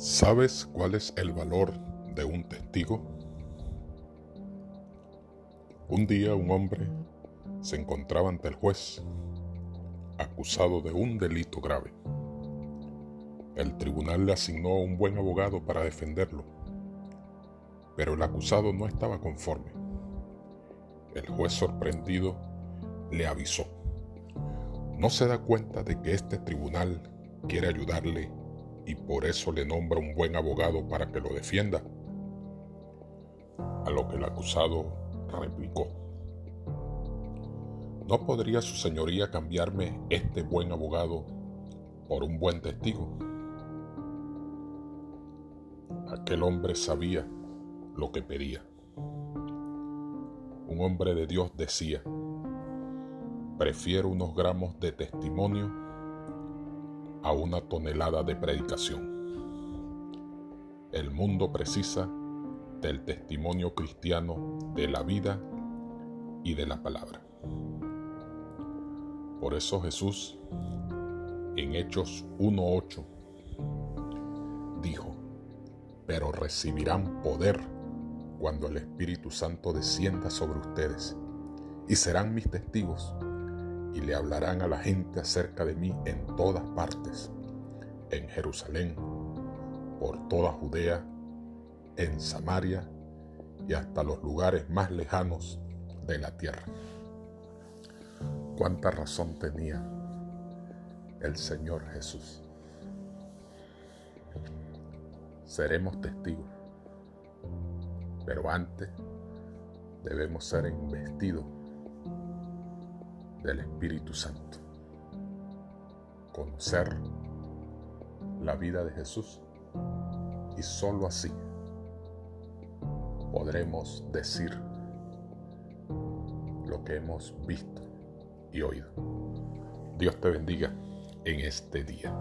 ¿Sabes cuál es el valor de un testigo? Un día un hombre se encontraba ante el juez acusado de un delito grave. El tribunal le asignó un buen abogado para defenderlo, pero el acusado no estaba conforme. El juez sorprendido le avisó. ¿No se da cuenta de que este tribunal quiere ayudarle y por eso le nombra un buen abogado para que lo defienda. A lo que el acusado replicó, ¿no podría su señoría cambiarme este buen abogado por un buen testigo? Aquel hombre sabía lo que pedía. Un hombre de Dios decía, prefiero unos gramos de testimonio a una tonelada de predicación. El mundo precisa del testimonio cristiano de la vida y de la palabra. Por eso Jesús en Hechos 1.8 dijo, pero recibirán poder cuando el Espíritu Santo descienda sobre ustedes y serán mis testigos y le hablarán a la gente acerca de mí en todas partes, en Jerusalén, por toda Judea, en Samaria y hasta los lugares más lejanos de la tierra. Cuánta razón tenía el Señor Jesús. Seremos testigos, pero antes debemos ser investidos del Espíritu Santo. Conocer la vida de Jesús y sólo así podremos decir lo que hemos visto y oído. Dios te bendiga en este día.